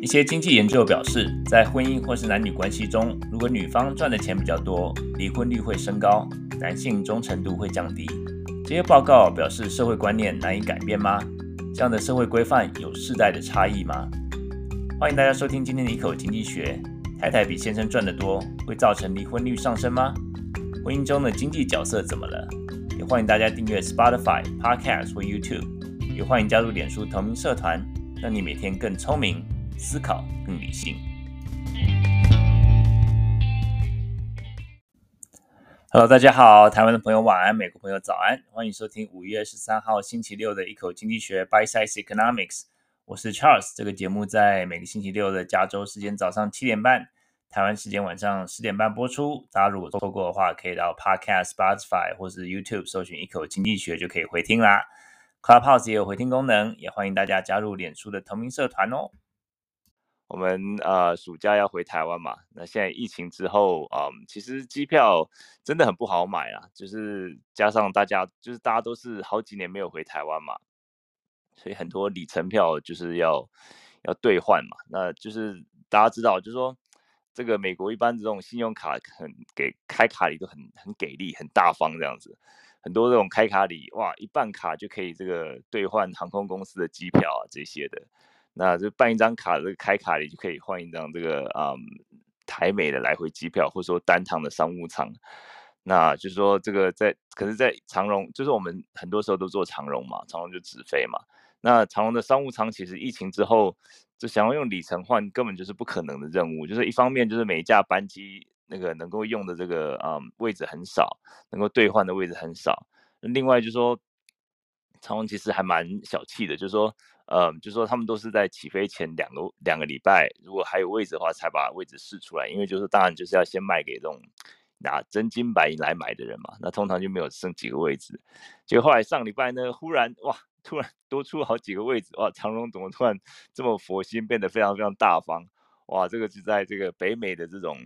一些经济研究表示，在婚姻或是男女关系中，如果女方赚的钱比较多，离婚率会升高，男性忠诚度会降低。这些报告表示，社会观念难以改变吗？这样的社会规范有世代的差异吗？欢迎大家收听今天的一口经济学。太太比先生赚得多，会造成离婚率上升吗？婚姻中的经济角色怎么了？也欢迎大家订阅 Spotify Podcast 或 YouTube，也欢迎加入脸书同名社团，让你每天更聪明。思考更理性。Hello，大家好，台湾的朋友晚安，美国朋友早安，欢迎收听五月十三号星期六的一口经济学 Bite Size Economics。我是 Charles，这个节目在每个星期六的加州时间早上七点半，台湾时间晚上十点半播出。大家如果错过的话，可以到 Podcast、Spotify 或是 YouTube 搜寻一口经济学就可以回听啦。Clubhouse 也有回听功能，也欢迎大家加入脸书的同名社团哦。我们呃暑假要回台湾嘛，那现在疫情之后啊、嗯，其实机票真的很不好买啊，就是加上大家就是大家都是好几年没有回台湾嘛，所以很多里程票就是要要兑换嘛，那就是大家知道，就是说这个美国一般这种信用卡很给开卡礼都很很给力，很大方这样子，很多这种开卡礼哇，一办卡就可以这个兑换航空公司的机票啊这些的。那就办一张卡，这个开卡里就可以换一张这个嗯台美的来回机票，或者说单趟的商务舱。那就是说这个在，可是，在长荣，就是我们很多时候都坐长荣嘛，长荣就直飞嘛。那长荣的商务舱其实疫情之后，就想要用里程换，根本就是不可能的任务。就是一方面就是每一架班机那个能够用的这个嗯位置很少，能够兑换的位置很少。另外就是说，长荣其实还蛮小气的，就是说。嗯，就是说他们都是在起飞前两个两个礼拜，如果还有位置的话，才把位置释出来。因为就是当然就是要先卖给这种拿真金白银来买的人嘛，那通常就没有剩几个位置。结果后来上礼拜呢，忽然哇，突然多出好几个位置，哇，长荣怎么突然这么佛心，变得非常非常大方？哇，这个就在这个北美的这种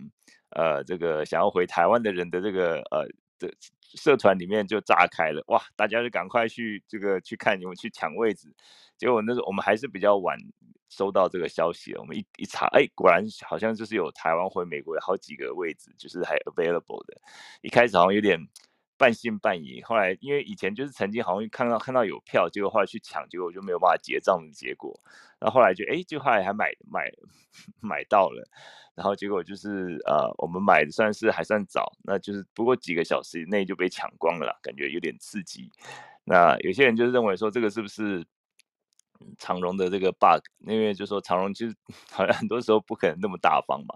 呃这个想要回台湾的人的这个呃的社团里面就炸开了，哇，大家就赶快去这个去看你们去抢位置。结果那时候我们还是比较晚收到这个消息，我们一一查，哎，果然好像就是有台湾回美国有好几个位置，就是还 available 的。一开始好像有点半信半疑，后来因为以前就是曾经好像看到看到有票，结果后来去抢，结果我就没有办法结账的结果。然后后来就哎，就后来还买买 买到了，然后结果就是呃，我们买的算是还算早，那就是不过几个小时以内就被抢光了，感觉有点刺激。那有些人就是认为说这个是不是？长荣的这个 bug，因为就是说长荣其实 好像很多时候不可能那么大方嘛。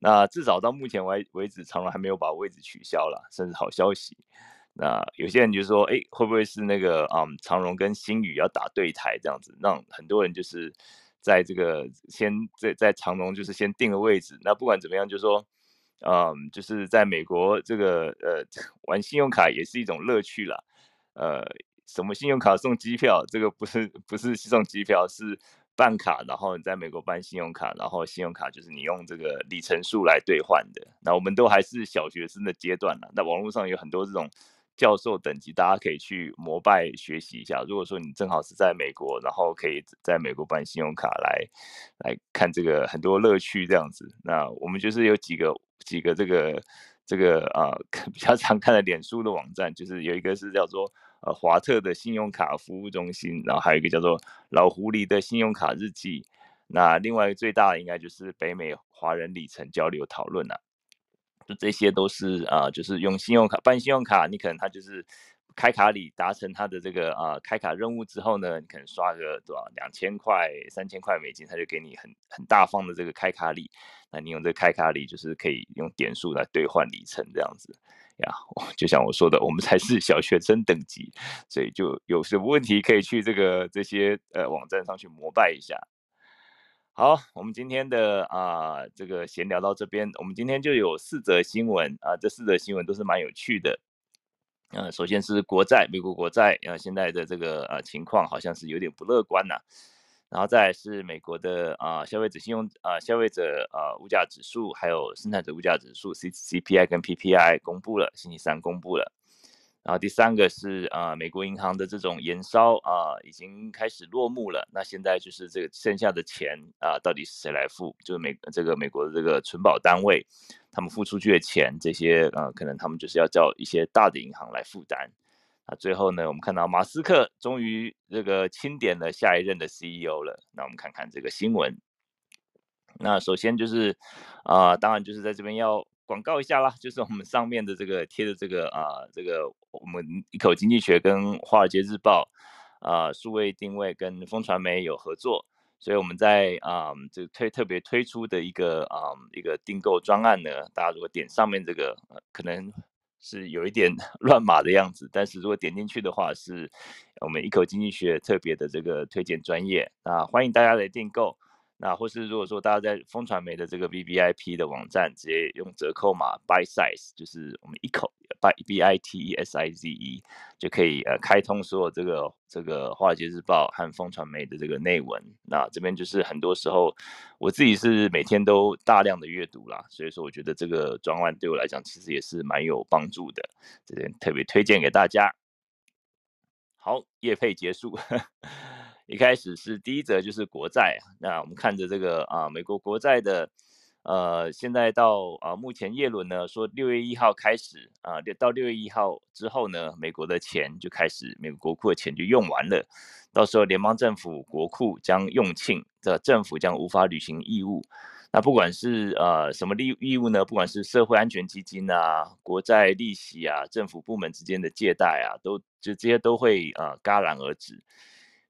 那至少到目前为为止，长荣还没有把位置取消了，甚至好消息。那有些人就说，哎，会不会是那个嗯，长荣跟星宇要打对台这样子，让很多人就是在这个先在在长荣就是先定了位置。那不管怎么样，就是说嗯，就是在美国这个呃玩信用卡也是一种乐趣啦，呃。什么信用卡送机票？这个不是不是送机票，是办卡，然后你在美国办信用卡，然后信用卡就是你用这个里程数来兑换的。那我们都还是小学生的阶段了。那网络上有很多这种教授等级，大家可以去膜拜学习一下。如果说你正好是在美国，然后可以在美国办信用卡来来看这个很多乐趣这样子。那我们就是有几个几个这个这个啊、比较常看的脸书的网站，就是有一个是叫做。呃，华特的信用卡服务中心，然后还有一个叫做老狐狸的信用卡日记。那另外一个最大的应该就是北美华人里程交流讨论了、啊。就这些都是啊、就是用信用卡办信用卡，你可能他就是开卡礼达成他的这个啊、呃、开卡任务之后呢，你可能刷个多少两千块、三千块美金，他就给你很很大方的这个开卡礼。那你用这个开卡礼就是可以用点数来兑换里程这样子。呀，就像我说的，我们才是小学生等级，所以就有什么问题可以去这个这些呃网站上去膜拜一下。好，我们今天的啊、这个闲聊到这边，我们今天就有四则新闻啊、这四则新闻都是蛮有趣的。嗯、首先是国债，美国国债啊、呃，现在的这个呃情况好像是有点不乐观呐、然后再来是美国的啊、消费者信用啊、消费者啊、物价指数，还有生产者物价指数 C C P I 跟 P P I 公布了，星期三公布了。然后第三个是啊，美国银行的这种延烧啊，已经开始落幕了。那现在就是这个剩下的钱啊，到底是谁来付？就是美这个美国的这个存保单位，他们付出去的钱，这些啊，可能他们就是要叫一些大的银行来负担。啊，最后呢，我们看到马斯克终于这个钦点了下一任的 CEO 了。那我们看看这个新闻。那首先就是啊，当然就是在这边要。广告一下啦，就是我们上面的这个贴的这个啊，这个我们一口经济学跟华尔街日报啊，数位定位跟风传媒有合作，所以我们在啊这推特别推出的一个啊一个订购专案呢，大家如果点上面这个，可能是有一点 乱码的样子，但是如果点进去的话，是我们一口经济学特别的这个推荐专业啊，欢迎大家来订购。那或是如果说大家在风传媒的这个 VVIP 的网站，直接用折扣码 Buy Size，就是我们一口 Buy B I T E S I Z E，就可以呃开通所有这个这个华尔街日报和风传媒的这个内文。那这边就是很多时候我自己是每天都大量的阅读啦，所以说我觉得这个专案对我来讲其实也是蛮有帮助的，这边特别推荐给大家。好，夜配结束。一开始是第一则，就是国债。那我们看着这个啊，美国国债的，呃，现在到啊，目前耶伦呢说六月一号开始啊，到六月一号之后呢，美国的钱就开始，美国国库的钱就用完了。到时候联邦政府国库将用罄，这政府将无法履行义务。那不管是呃什么利义务呢？不管是社会安全基金啊、国债利息啊、政府部门之间的借贷啊，都就这些都会啊戛然而止。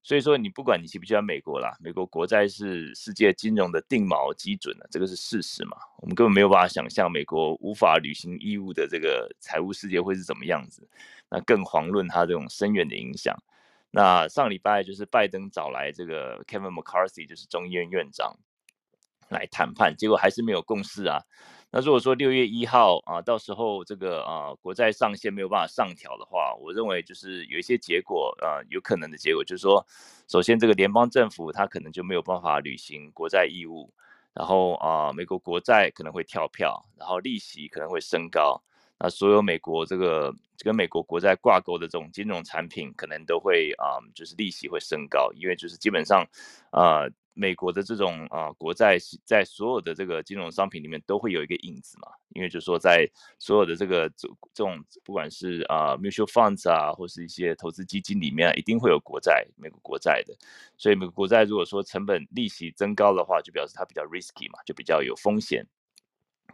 所以说，你不管你喜不喜欢美国啦，美国国债是世界金融的定锚基准了，这个是事实嘛。我们根本没有办法想象美国无法履行义务的这个财务世界会是怎么样子，那更遑论它这种深远的影响。那上礼拜就是拜登找来这个 Kevin McCarthy，就是众议院院长来谈判，结果还是没有共识啊。那如果说六月一号啊，到时候这个啊国债上限没有办法上调的话，我认为就是有一些结果啊，有可能的结果就是说，首先这个联邦政府它可能就没有办法履行国债义务，然后啊美国国债可能会跳票，然后利息可能会升高，那所有美国这个跟美国国债挂钩的这种金融产品可能都会啊就是利息会升高，因为就是基本上啊。美国的这种啊国债在所有的这个金融商品里面都会有一个影子嘛，因为就是说在所有的这个这这种不管是啊 mutual funds 啊或是一些投资基金里面，一定会有国债，美国国债的。所以美国国债如果说成本利息增高的话，就表示它比较 risky 嘛，就比较有风险。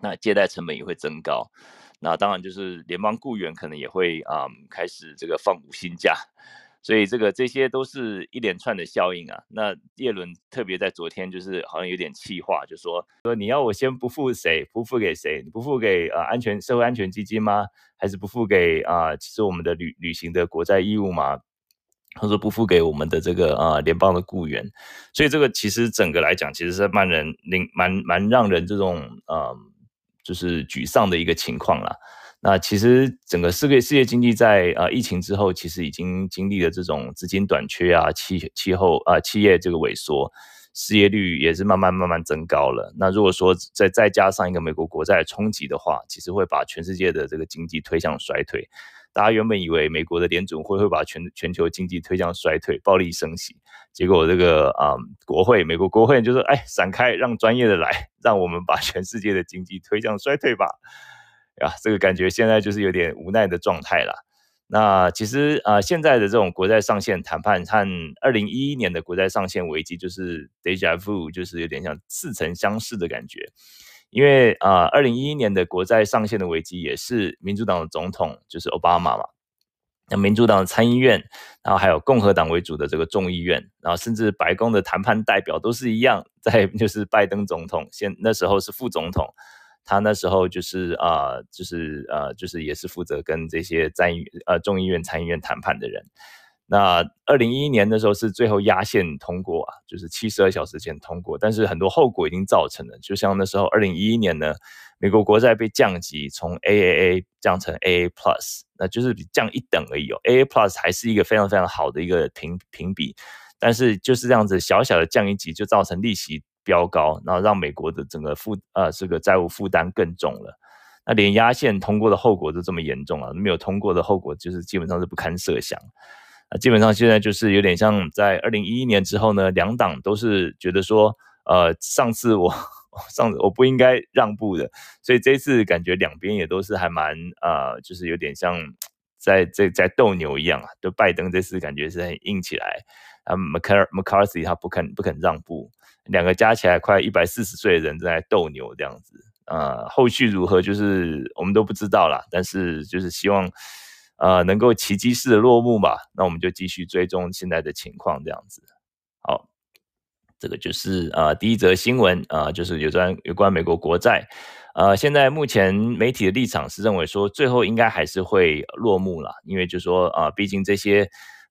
那借贷成本也会增高。那当然就是联邦雇员可能也会啊开始这个放无薪假。所以这个这些都是一连串的效应啊。那叶伦特别在昨天就是好像有点气话，就说说你要我先不付谁，不付给谁？你不付给呃安全社会安全基金吗？还是不付给啊、其实我们的履履行的国债义务吗？他说不付给我们的这个啊、呃、联邦的雇员。所以这个其实整个来讲，其实是蛮人令蛮蛮让人这种呃就是沮丧的一个情况啦。那其实整个世界世界经济在呃疫情之后，其实已经经历了这种资金短缺啊，气气候啊，企业这个萎缩，失业率也是慢慢慢慢增高了。那如果说再再加上一个美国国债的冲击的话，其实会把全世界的这个经济推向衰退。大家原本以为美国的联准会会把全全球经济推向衰退，暴力升息，结果这个啊、国会美国国会就说，哎，闪开，让专业的来，让我们把全世界的经济推向衰退吧。啊，这个感觉现在就是有点无奈的状态了。那其实啊、现在的这种国债上限谈判和二零一一年的国债上限危机就是 deja vu，就是有点像似曾相识的感觉。因为啊，二零一一年的国债上限的危机也是民主党的总统就是奥巴马嘛，那民主党的参议院，然后还有共和党为主的这个众议院，然后甚至白宫的谈判代表都是一样，在 就是拜登总统现那时候是副总统。他那时候就是啊、就是呃，就是也是负责跟这些参议呃众议院、参议院谈判的人。那二零一一年的时候是最后压线通过啊，就是七十二小时前通过，但是很多后果已经造成了。就像那时候二零一一年呢，美国国债被降级，从 AAA 降成 AA Plus，那就是降一等而已哦。AA Plus 还是一个非常非常好的一个评评比，但是就是这样子小小的降一级，就造成利息飙高，然后让美国的整个负呃这个债务负担更重了。那连压线通过的后果都这么严重啊，没有通过的后果就是基本上是不堪设想。啊，基本上现在就是有点像在二零一一年之后呢，两党都是觉得说，呃，上次我上次我不应该让步的，所以这次感觉两边也都是还蛮呃，就是有点像在在在斗牛一样啊。就拜登这次感觉是很硬起来，啊，Mc McCarthy 他不肯不肯让步，两个加起来快一百四十岁的人在斗牛这样子，呃，后续如何就是我们都不知道啦，但是就是希望。呃，能够奇迹式的落幕吧？那我们就继续追踪现在的情况，这样子。好，这个就是呃第一则新闻啊、就是有关有关美国国债。呃，现在目前媒体的立场是认为说，最后应该还是会落幕了，因为就说啊、毕竟这些。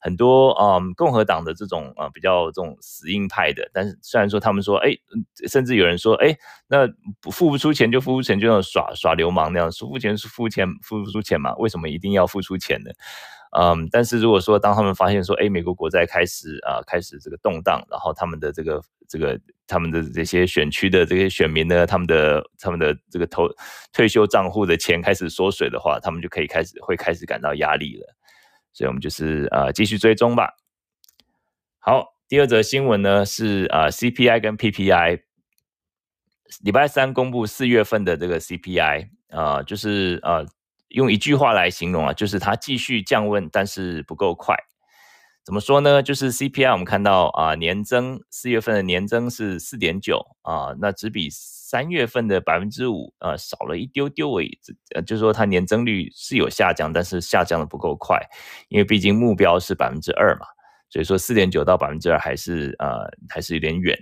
很多啊、嗯，共和党的这种啊比较这种死硬派的，但是虽然说他们说，哎，甚至有人说，哎，那付不出钱就付不出钱，就像耍耍流氓那样，付不钱是付钱付不出钱嘛？为什么一定要付出钱呢？嗯，但是如果说当他们发现说，哎，美国国债开始啊开始这个动荡，然后他们的这个这个他们的这些选区的这些选民呢，他们的他们的这个投退休账户的钱开始缩水的话，他们就可以开始会开始感到压力了。所以，我们就是呃继续追踪吧。好，第二则新闻呢是呃 CPI 跟 PPI，礼拜三公布四月份的这个 CPI，啊、就是呃用一句话来形容啊，就是它继续降温，但是不够快。怎么说呢？就是 CPI，我们看到啊、年增四月份的年增是四点九啊，那只比三月份的百分之五呃少了一丢丢而已。呃，就是说它年增率是有下降，但是下降的不够快，因为毕竟目标是百分之二嘛，所以说四点九到百分之二还是呃还是有点远。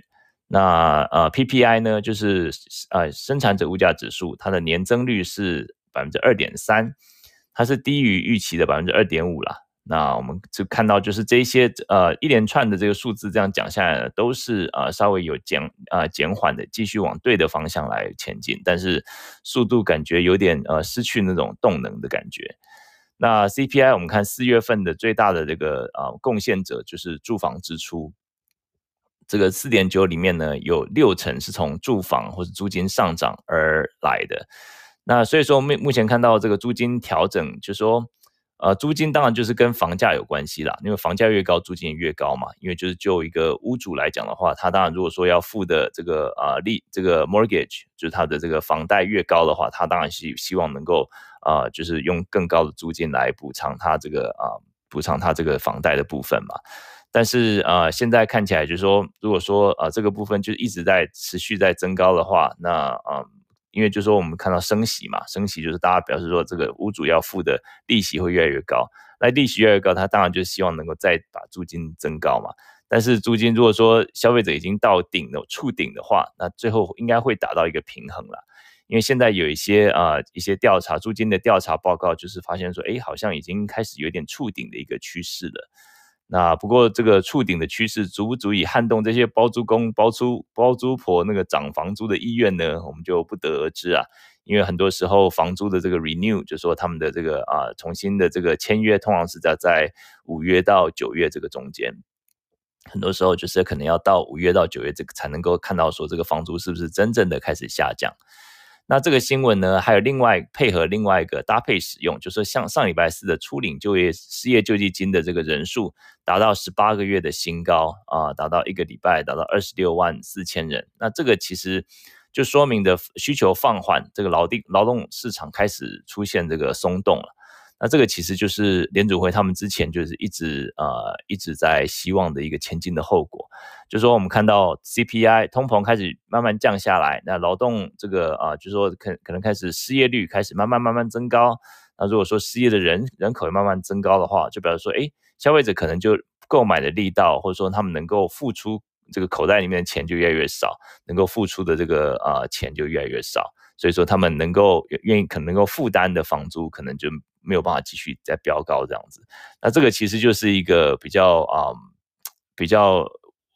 那呃 PPI 呢，就是呃生产者物价指数，它的年增率是百分之二点三，它是低于预期的百分之二点五啦。那我们就看到，就是这些呃一连串的这个数字这样讲下来呢，都是呃稍微有减呃减缓的，继续往对的方向来前进，但是速度感觉有点呃失去那种动能的感觉。那 CPI 我们看四月份的最大的这个呃贡献者就是住房支出，这个四点九里面呢有六成是从住房或者租金上涨而来的。那所以说目目前看到这个租金调整，就说。呃，租金当然就是跟房价有关系啦，因为房价越高，租金越高嘛。因为就是就一个屋主来讲的话，他当然如果说要付的这个啊利这个 mortgage，就是他的这个房贷越高的话，他当然是希望能够啊，就是用更高的租金来补偿他这个啊补偿他这个房贷的部分嘛。但是啊，现在看起来就是说，如果说啊这个部分就一直在持续在增高的话，那啊。因为就是说我们看到升息嘛，升息就是大家表示说这个屋主要付的利息会越来越高，那利息越来越高，他当然就希望能够再把租金增高嘛。但是租金如果说消费者已经到顶了，触顶的话，那最后应该会达到一个平衡了。因为现在有一些啊、一些调查租金的调查报告，就是发现说，哎，好像已经开始有点触顶的一个趋势了。那不过这个触顶的趋势足不足以撼动这些包租公、包租包租婆那个涨房租的意愿呢？我们就不得而知啊。因为很多时候房租的这个 renew，就是说他们的这个啊重新的这个签约，通常是在在五月到九月这个中间。很多时候就是可能要到五月到九月这个才能够看到说这个房租是不是真正的开始下降。那这个新闻呢，还有另外配合另外一个搭配使用，就是像上礼拜四的初领就业失业救济金的这个人数达到十八个月的新高啊，达到一个礼拜达到二十六万四千人。那这个其实就说明的需求放缓，这个劳定劳动市场开始出现这个松动了。那这个其实就是联组会他们之前就是一直呃一直在希望的一个前进的后果，就是说我们看到 CPI 通膨开始慢慢降下来，那劳动这个啊、就是说可可能开始失业率开始慢慢慢慢增高，那如果说失业的人人口慢慢增高的话，就表示说哎消费者可能就购买的力道或者说他们能够付出这个口袋里面的钱就越来越少，能够付出的这个啊、钱就越来越少，所以说他们能够愿意可能够负担的房租可能就。没有办法继续再飙高这样子，那这个其实就是一个比较啊、嗯、比较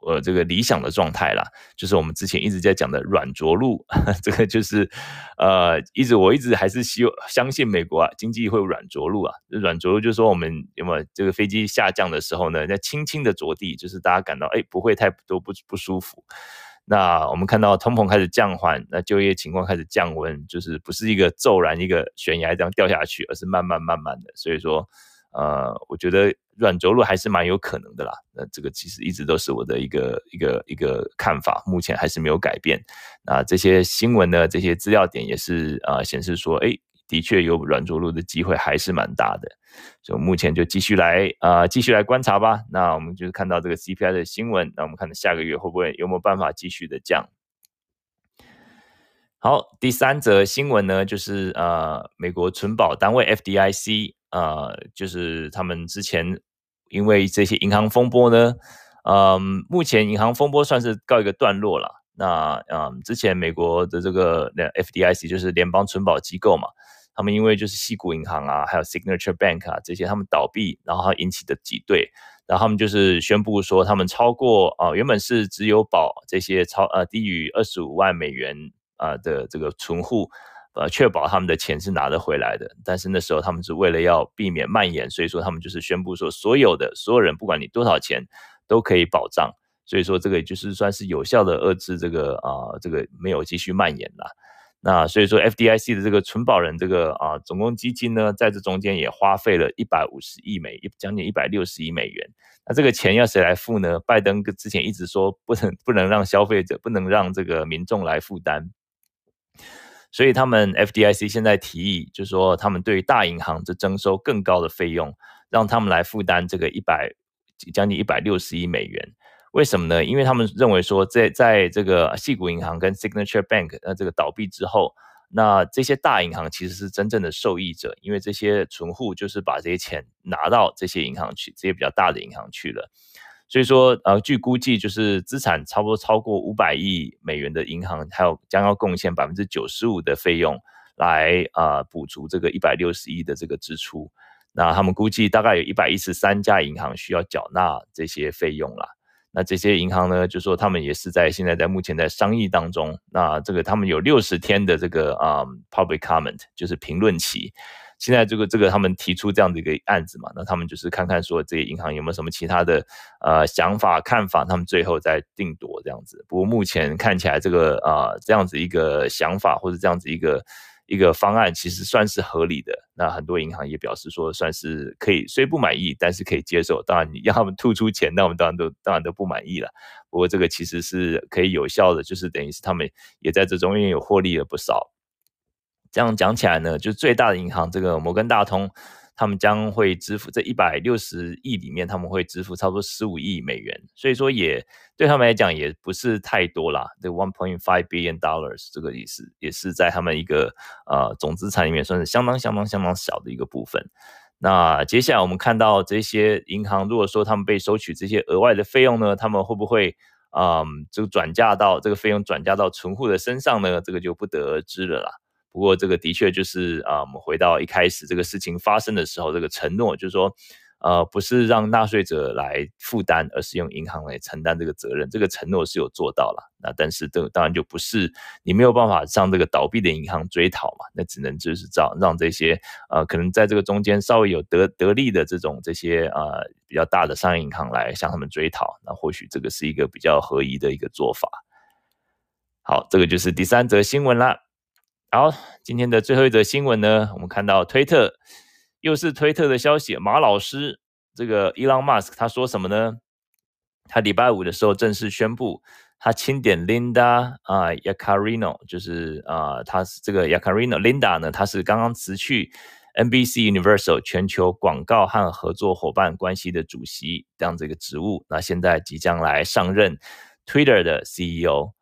呃这个理想的状态啦，就是我们之前一直在讲的软着陆，这个就是呃一直我一直还是希望相信美国啊经济会软着陆啊，软着陆就是说我们有没有这个飞机下降的时候呢，在轻轻的着地，就是大家感到哎不会太多不不舒服。那我们看到通膨开始降缓，那就业情况开始降温，就是不是一个骤然一个悬崖这样掉下去，而是慢慢慢慢的。所以说，呃，我觉得软着陆还是蛮有可能的啦。那这个其实一直都是我的一个一个一个看法，目前还是没有改变。那这些新闻呢，这些资料点也是啊、显示说，哎。的确有软着陆的机会还是蛮大的，所以目前就继续来啊、呃，继续来观察吧。那我们就是看到这个 CPI 的新闻，那我们看下个月会不会有没有办法继续的降？好，第三则新闻呢，就是呃，美国存保单位 FDIC 呃，就是他们之前因为这些银行风波呢，嗯、目前银行风波算是告一个段落了。那嗯，之前美国的这个 FDIC 就是联邦存保机构嘛。他们因为就是西谷银行啊，还有 Signature Bank 啊这些，他们倒闭，然后引起的挤兑，然后他们就是宣布说，他们超过啊、原本是只有保这些超呃低于二十五万美元啊、的这个存户，呃，确保他们的钱是拿得回来的。但是那时候他们是为了要避免蔓延，所以说他们就是宣布说，所有的所有人，不管你多少钱，都可以保障。所以说这个就是算是有效的遏制这个啊、呃，这个没有继续蔓延了。那所以说，FDIC 的这个存保人这个啊总共基金呢，在这中间也花费了一百五十亿美，将近一百六十亿美元。那这个钱要谁来付呢？拜登之前一直说不能不能让消费者，不能让这个民众来负担。所以他们 FDIC 现在提议，就是说他们对大银行这征收更高的费用，让他们来负担这个一百将近一百六十亿美元。为什么呢？因为他们认为说在，在这个矽谷银行跟 Signature Bank 呃这个倒闭之后，那这些大银行其实是真正的受益者，因为这些存户就是把这些钱拿到这些银行去，这些比较大的银行去了。所以说，呃，据估计，就是资产差不多超过五百亿美元的银行，还有将要贡献百分之九十五的费用来啊、呃、补足这个一百六十亿的这个支出。那他们估计大概有一百一十三家银行需要缴纳这些费用了。那这些银行呢，就说他们也是在现在在目前在商议当中。那这个他们有六十天的这个啊、public comment，就是评论期。现在这个这个他们提出这样的一个案子嘛，那他们就是看看说这些银行有没有什么其他的呃想法看法，他们最后再定夺这样子。不过目前看起来这个啊、这样子一个想法或者这样子一个。一个方案其实算是合理的，那很多银行也表示说算是可以，虽不满意，但是可以接受。当然你要他们吐出钱，那我们当然都当然都不满意了。不过这个其实是可以有效的，就是等于是他们也在这中间有获利了不少。这样讲起来呢，就最大的银行这个摩根大通。他们将会支付这一百六十亿里面，他们会支付差不多十五亿美元，所以说也对他们来讲也不是太多啦。这 one point five billion dollars 这个意思也是在他们一个呃总资产里面算是相当相当相当小的一个部分。那接下来我们看到这些银行，如果说他们被收取这些额外的费用呢，他们会不会嗯这个转嫁到这个费用转嫁到存户的身上呢？这个就不得而知了啦。不过这个的确就是啊，我们回到一开始这个事情发生的时候，这个承诺就是说，呃，不是让纳税者来负担，而是用银行来承担这个责任。这个承诺是有做到了，那但是这当然就不是你没有办法向这个倒闭的银行追讨嘛，那只能就是让让这些呃可能在这个中间稍微有得得利的这种这些呃比较大的商业银行来向他们追讨，那或许这个是一个比较合宜的一个做法。好，这个就是第三则新闻啦。好，今天的最后一则新闻呢，我们看到推特又是推特的消息。马老师，这个 Elon Musk 他说什么呢？他礼拜五的时候正式宣布，他钦点 Linda 啊，Yakarino，就是啊，他是这个 Yakarino Linda 呢，他是刚刚辞去 NBC Universal 全球广告和合作伙伴关系的主席这样子一个职务，那现在即将来上任 Twitter 的 CEO。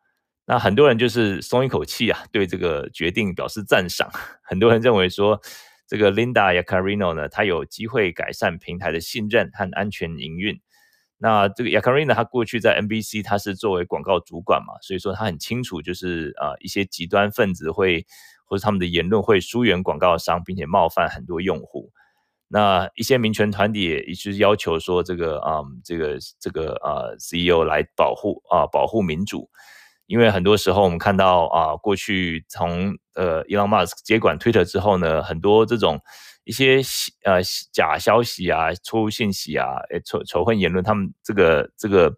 那很多人就是松一口气啊，对这个决定表示赞赏。很多人认为说，这个 Linda Yacarino 呢，她有机会改善平台的信任和安全营运。那这个 Yaccarino 她过去在 NBC，她是作为广告主管嘛，所以说她很清楚，就是啊一些极端分子会或者他们的言论会疏远广告商，并且冒犯很多用户。那一些民权团体也就是要求说，这个啊这个这个啊 CEO 来保护啊保护民主。因为很多时候我们看到啊，过去从呃，Elon Musk 接管 Twitter 之后呢，很多这种一些呃假消息啊、错误信息啊、仇仇恨言论，他们这个这个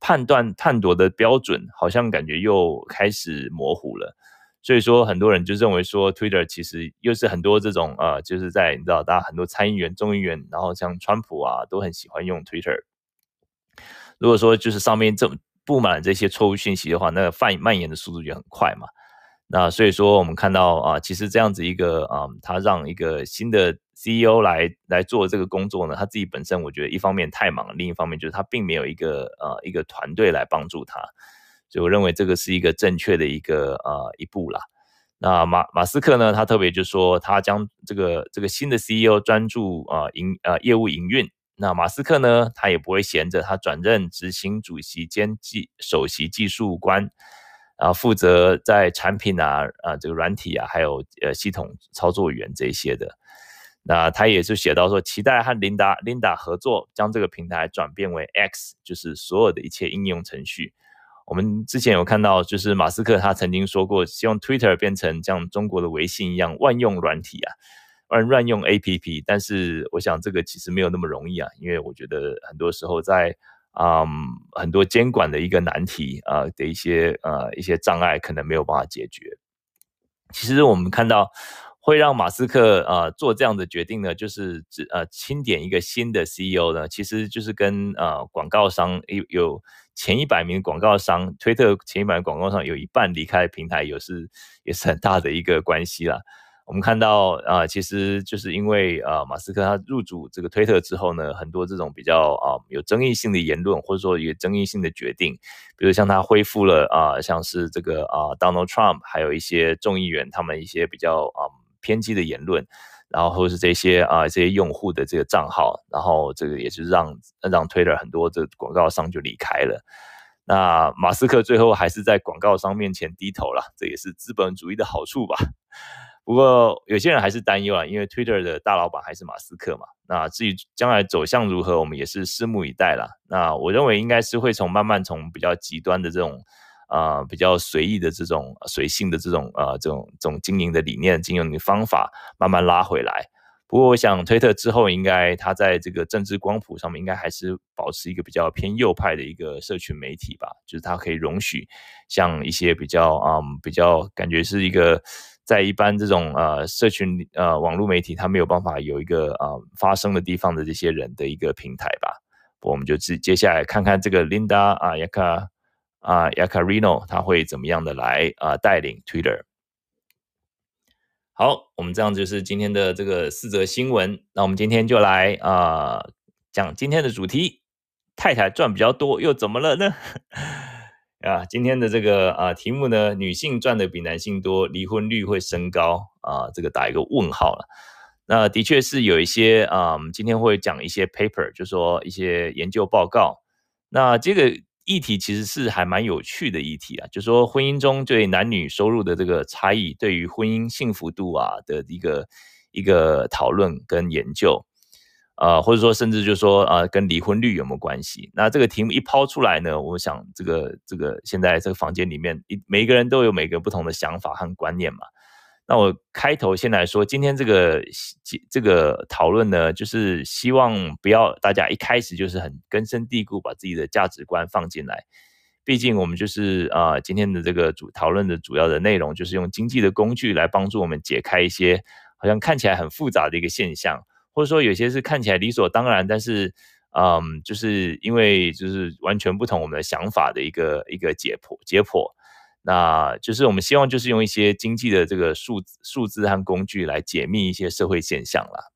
判断判夺的标准好像感觉又开始模糊了。所以说，很多人就认为说，Twitter 其实又是很多这种呃，就是在你知道，大家很多参议员、众议员，然后像川普啊，都很喜欢用 Twitter。如果说就是上面这布满这些错误讯息的话，那泛蔓延的速度就很快嘛。那所以说，我们看到啊，其实这样子一个啊，他让一个新的 CEO 来来做这个工作呢，他自己本身我觉得一方面太忙，另一方面就是他并没有一个呃一个团队来帮助他。所以我认为这个是一个正确的一个呃一步啦。那马马斯克呢，他特别就说他将这个这个新的 CEO 专注啊营呃业务营运。那马斯克呢，他也不会闲着，他转任执行主席兼技首席技术官，啊负责在产品啊啊这个软体啊还有呃系统操作员这些的。那他也是写到说，期待和琳达琳达合作，将这个平台转变为 X，就是所有的一切应用程序。我们之前有看到，就是马斯克他曾经说过，希望 Twitter 变成像中国的微信一样万用软体啊，乱乱用 APP。但是我想这个其实没有那么容易啊，因为我觉得很多时候在嗯很多监管的一个难题啊的一些呃一些障碍可能没有办法解决。其实我们看到会让马斯克呃做这样的决定呢，就是指呃清点一个新的 CEO 呢，其实就是跟呃广告商有有。前一百名广告商，推特前一百名广告商有一半离开平台，也是也是很大的一个关系啦。我们看到啊、其实就是因为啊、呃，马斯克他入主这个推特之后呢，很多这种比较啊、有争议性的言论，或者说有争议性的决定，比如像他恢复了啊、像是这个啊、Donald Trump，还有一些众议员他们一些比较啊、偏激的言论。然后或是这些啊这些用户的这个账号，然后这个也是让让 Twitter 很多的广告商就离开了。那马斯克最后还是在广告商面前低头了，这也是资本主义的好处吧。不过有些人还是担忧啊，因为 Twitter 的大老板还是马斯克嘛。那至于将来走向如何，我们也是拭目以待了。那我认为应该是会从慢慢从比较极端的这种。啊、呃，比较随意的这种随性的这种呃这种这种经营的理念、经营的方法，慢慢拉回来。不过，我想推特之后，应该它在这个政治光谱上面，应该还是保持一个比较偏右派的一个社群媒体吧。就是它可以容许像一些比较嗯比较感觉是一个在一般这种呃社群呃网络媒体，它没有办法有一个呃发声的地方的这些人的一个平台吧。我们就接接下来看看这个 Linda 啊雅卡。啊 Yakarino 他会怎么样的来啊带领 Twitter？好，我们这样就是今天的这个四则新闻。那我们今天就来啊讲今天的主题：太太赚比较多又怎么了呢？啊，今天的这个啊题目呢，女性赚的比男性多，离婚率会升高啊，这个打一个问号了。那的确是有一些啊，我们今天会讲一些 paper，就说一些研究报告。那这个。议题其实是还蛮有趣的议题啊，就说婚姻中对男女收入的这个差异，对于婚姻幸福度啊的一个一个讨论跟研究，呃，或者说甚至就是说啊、跟离婚率有没有关系？那这个题目一抛出来呢，我想这个这个现在这个房间里面，一每个人都有每个不同的想法和观念嘛。那我开头先来说，今天这个这个讨论呢，就是希望不要大家一开始就是很根深蒂固把自己的价值观放进来。毕竟我们就是啊、今天的这个主讨论的主要的内容，就是用经济的工具来帮助我们解开一些好像看起来很复杂的一个现象，或者说有些是看起来理所当然，但是嗯，就是因为就是完全不同我们的想法的一个一个解剖解剖。那就是我们希望就是用一些经济的这个数字数字和工具来解密一些社会现象啦。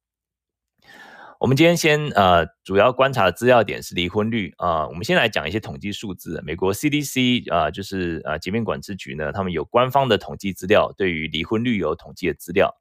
我们今天先呃主要观察的资料点是离婚率啊、我们先来讲一些统计数字。美国 CDC 啊、就是呃疾病管制局呢，他们有官方的统计资料，对于离婚率有统计的资料。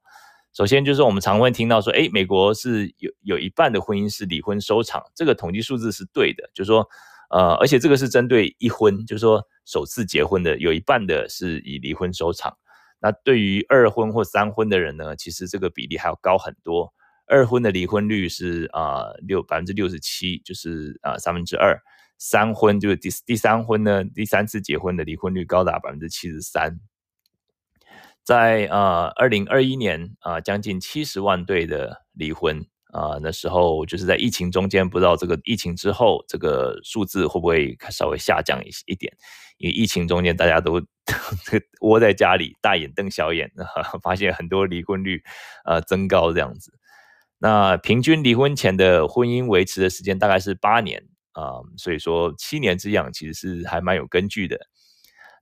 首先就是我们常会听到说，哎，美国是有有一半的婚姻是离婚收场，这个统计数字是对的，就是说。呃，而且这个是针对一婚，就是说首次结婚的，有一半的是以离婚收场。那对于二婚或三婚的人呢，其实这个比例还要高很多。二婚的离婚率是啊六百分之六十七，就是啊三分之二。三婚就是第第三婚呢，第三次结婚的离婚率高达百分之七十三。在呃二零二一年啊将近七十万对的离婚啊，那时候就是在疫情中间，不知道这个疫情之后这个数字会不会稍微下降一一点？因为疫情中间大家都 窝在家里，大眼瞪小眼，发现很多离婚率呃增高这样子。那平均离婚前的婚姻维持的时间大概是八年啊，所以说七年之痒其实是还蛮有根据的。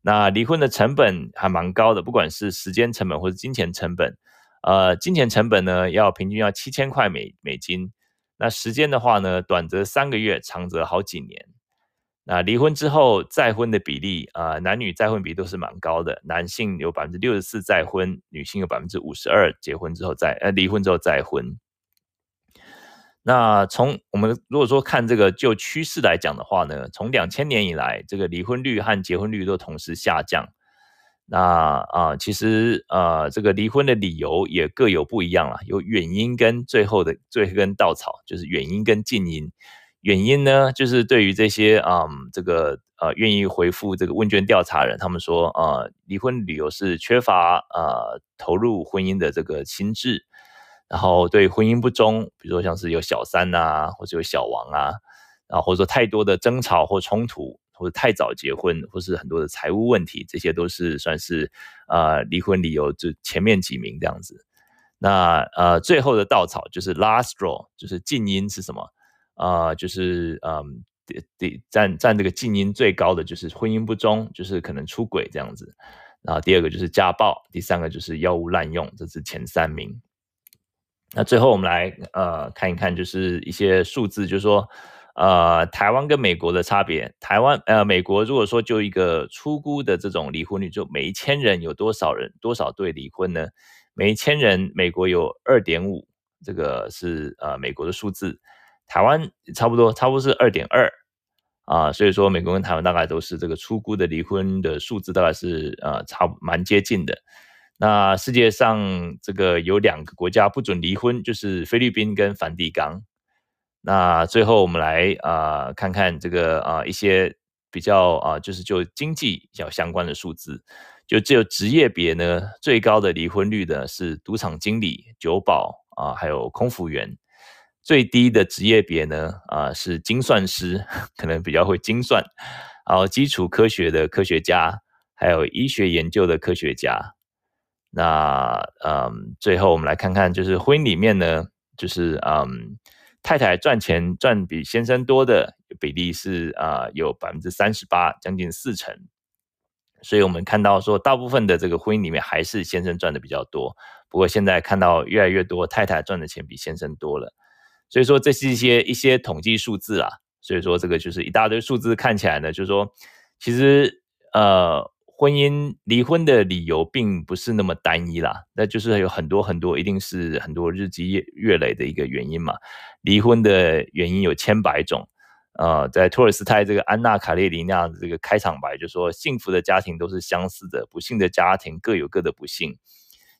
那离婚的成本还蛮高的，不管是时间成本或者金钱成本。呃，金钱成本呢，要平均要七千块美美金。那时间的话呢，短则三个月，长则好几年。那离婚之后再婚的比例啊，男女再婚比都是蛮高的。男性有百分之六十四再婚，女性有百分之五十二结婚之后再呃离婚之后再婚。那从我们如果说看这个就趋势来讲的话呢，从两千年以来，这个离婚率和结婚率都同时下降。那啊、其实呃，这个离婚的理由也各有不一样了，有远因跟最后的最后一根稻草，就是远因跟近因。远因呢，就是对于这些啊、这个呃愿意回复这个问卷调查人，他们说啊、呃，离婚理由是缺乏呃投入婚姻的这个心智，然后对婚姻不忠，比如说像是有小三啊，或者有小王啊，然后或者说太多的争吵或冲突。或者太早结婚，或是很多的财务问题，这些都是算是呃离婚理由，就前面几名这样子。那呃最后的稻草就是 last straw，就是静音是什么？呃就是嗯第第占占这个静音最高的就是婚姻不忠，就是可能出轨这样子。然后第二个就是家暴，第三个就是药物滥用，这是前三名。那最后我们来呃看一看，就是一些数字，就是说。呃，台湾跟美国的差别，台湾呃，美国如果说就一个初估的这种离婚率，就每一千人有多少人多少对离婚呢？每一千人，美国有二点五，这个是呃美国的数字，台湾差不多差不多是二点二啊，所以说美国跟台湾大概都是这个初估的离婚的数字，大概是呃差蛮接近的。那世界上这个有两个国家不准离婚，就是菲律宾跟梵蒂冈。那最后我们来啊、看看这个啊、一些比较啊、就是就经济比较相关的数字，就只有职业别呢最高的离婚率的是赌场经理、酒保啊、还有空服员，最低的职业别呢啊、是精算师，可能比较会精算，然后基础科学的科学家，还有医学研究的科学家。那嗯最后我们来看看就是婚姻里面呢就是嗯。太太赚钱赚比先生多的比例是啊、有百分之三十八，将近四成。所以我们看到说，大部分的这个婚姻里面还是先生赚的比较多。不过现在看到越来越多太太赚的钱比先生多了。所以说这是一些一些统计数字啦。所以说这个就是一大堆数字看起来呢，就是说其实呃。婚姻离婚的理由并不是那么单一啦，那就是有很多很多，一定是很多日积月月累的一个原因嘛。离婚的原因有千百种，呃，在托尔斯泰这个《安娜·卡列尼娜》的这个开场白就说：“幸福的家庭都是相似的，不幸的家庭各有各的不幸。”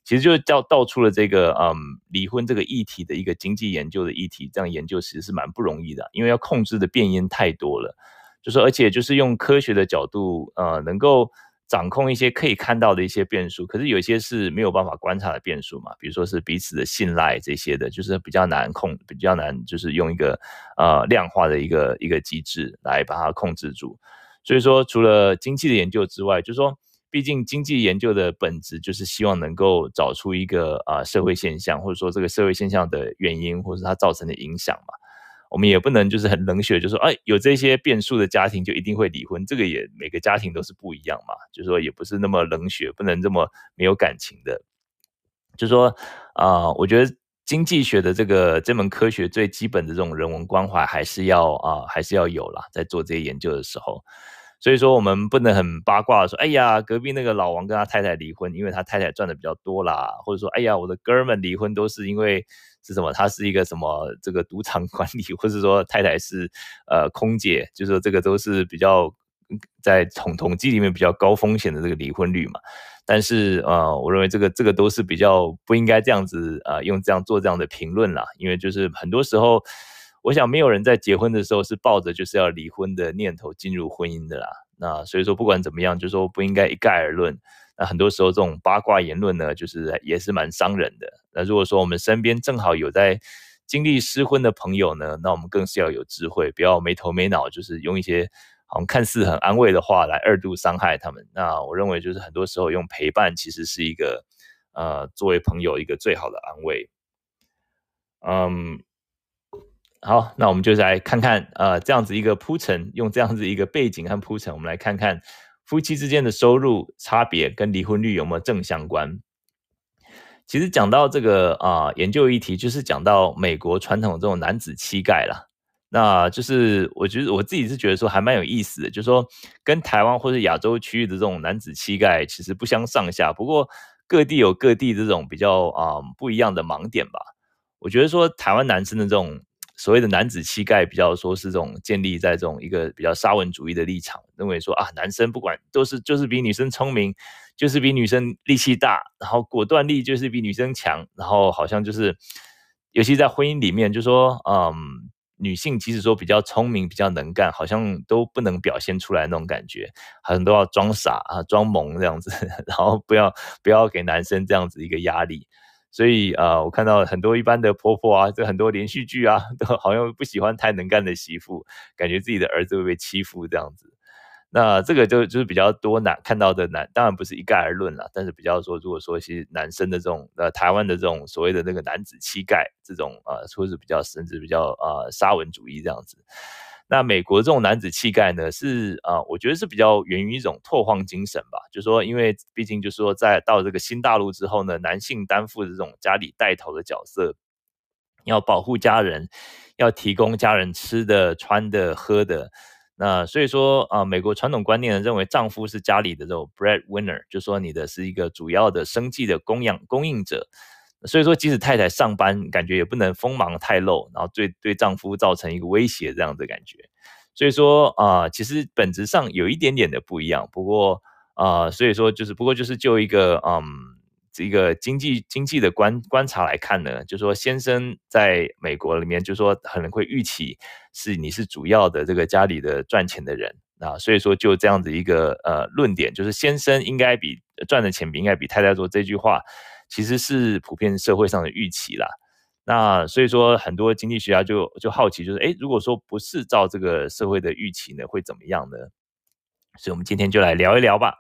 其实就道道出了这个嗯离婚这个议题的一个经济研究的议题，这样研究其实是蛮不容易的，因为要控制的变因太多了，就是而且就是用科学的角度，呃，能够。掌控一些可以看到的一些变数，可是有些是没有办法观察的变数嘛，比如说是彼此的信赖这些的，就是比较难控，比较难，就是用一个呃量化的一个一个机制来把它控制住。所以说，除了经济的研究之外，就是说，毕竟经济研究的本质就是希望能够找出一个啊、社会现象，或者说这个社会现象的原因，或者是它造成的影响嘛。我们也不能就是很冷血，就说哎，有这些变数的家庭就一定会离婚，这个也每个家庭都是不一样嘛，就是说也不是那么冷血，不能这么没有感情的。就说啊、我觉得经济学的这个这门科学最基本的这种人文关怀还是要啊、还是要有啦，在做这些研究的时候。所以说我们不能很八卦说，哎呀，隔壁那个老王跟他太太离婚，因为他太太赚的比较多啦，或者说，哎呀，我的哥们离婚都是因为。是什么？他是一个什么这个赌场管理，或者说太太是呃空姐，就是说这个都是比较在统统计里面比较高风险的这个离婚率嘛。但是呃，我认为这个这个都是比较不应该这样子呃用这样做这样的评论啦，因为就是很多时候，我想没有人在结婚的时候是抱着就是要离婚的念头进入婚姻的啦。那所以说不管怎么样，就是说不应该一概而论。那很多时候这种八卦言论呢，就是也是蛮伤人的。那如果说我们身边正好有在经历失婚的朋友呢，那我们更是要有智慧，不要没头没脑，就是用一些好像看似很安慰的话来二度伤害他们。那我认为，就是很多时候用陪伴，其实是一个呃，作为朋友一个最好的安慰。嗯，好，那我们就来看看呃，这样子一个铺陈，用这样子一个背景和铺陈，我们来看看夫妻之间的收入差别跟离婚率有没有正相关。其实讲到这个啊、研究议题就是讲到美国传统这种男子气概啦。那就是我觉得我自己是觉得说还蛮有意思的，就是说跟台湾或者亚洲区域的这种男子气概其实不相上下。不过各地有各地这种比较啊、不一样的盲点吧。我觉得说台湾男生的这种所谓的男子气概，比较说是这种建立在这种一个比较沙文主义的立场，认为说啊男生不管都是就是比女生聪明。就是比女生力气大，然后果断力就是比女生强，然后好像就是，尤其在婚姻里面，就说，嗯，女性即使说比较聪明、比较能干，好像都不能表现出来那种感觉，好像都要装傻啊、装萌这样子，然后不要不要给男生这样子一个压力。所以啊、我看到很多一般的婆婆啊，这很多连续剧啊，都好像不喜欢太能干的媳妇，感觉自己的儿子会被欺负这样子。那这个就就是比较多男看到的男，当然不是一概而论了，但是比较说，如果说其实男生的这种呃台湾的这种所谓的那个男子气概，这种呃说是比较甚至比较呃沙文主义这样子。那美国这种男子气概呢，是啊、我觉得是比较源于一种拓荒精神吧，就是说因为毕竟就是说在到这个新大陆之后呢，男性担负这种家里带头的角色，要保护家人，要提供家人吃的、穿的、喝的。那所以说啊，美国传统观念呢，认为丈夫是家里的这种 breadwinner，就说你的是一个主要的生计的供养供应者。所以说，即使太太上班，感觉也不能锋芒太露，然后对对丈夫造成一个威胁这样的感觉。所以说啊，其实本质上有一点点的不一样。不过啊，所以说就是不过就是就一个嗯。这个经济经济的观观察来看呢，就说先生在美国里面，就说可能会预期是你是主要的这个家里的赚钱的人啊，所以说就这样子一个呃论点，就是先生应该比赚的钱比应该比太太多这句话，其实是普遍社会上的预期啦。那所以说很多经济学家就就好奇，就是诶，如果说不是照这个社会的预期呢，会怎么样呢？所以我们今天就来聊一聊吧。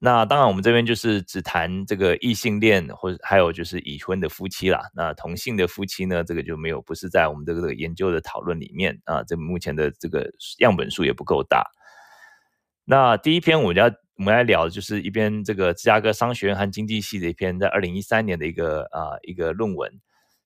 那当然，我们这边就是只谈这个异性恋，或者还有就是已婚的夫妻啦。那同性的夫妻呢，这个就没有，不是在我们这个研究的讨论里面啊。这目前的这个样本数也不够大。那第一篇我们要我们来聊就是一篇这个芝加哥商学院和经济系的一篇，在二零一三年的一个啊一个论文。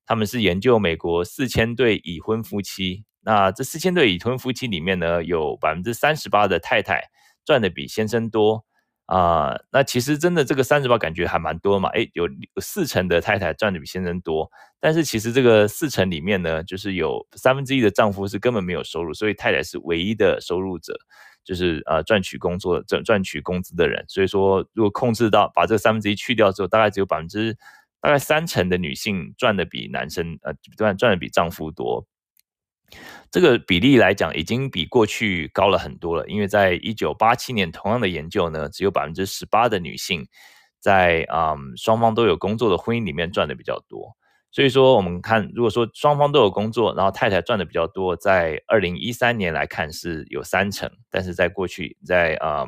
他们是研究美国四千对已婚夫妻。那这四千对已婚夫妻里面呢，有百分之三十八的太太赚的比先生多。啊、那其实真的这个三十八感觉还蛮多嘛，诶，有有四成的太太赚的比先生多，但是其实这个四成里面呢，就是有三分之一的丈夫是根本没有收入，所以太太是唯一的收入者，就是呃赚取工作赚赚取工资的人。所以说，如果控制到把这三分之一去掉之后，大概只有百分之大概三成的女性赚的比男生呃赚赚的比丈夫多。这个比例来讲，已经比过去高了很多了。因为在一九八七年同样的研究呢，只有百分之十八的女性在嗯双方都有工作的婚姻里面赚的比较多。所以说，我们看，如果说双方都有工作，然后太太赚的比较多，在二零一三年来看是有三成，但是在过去在嗯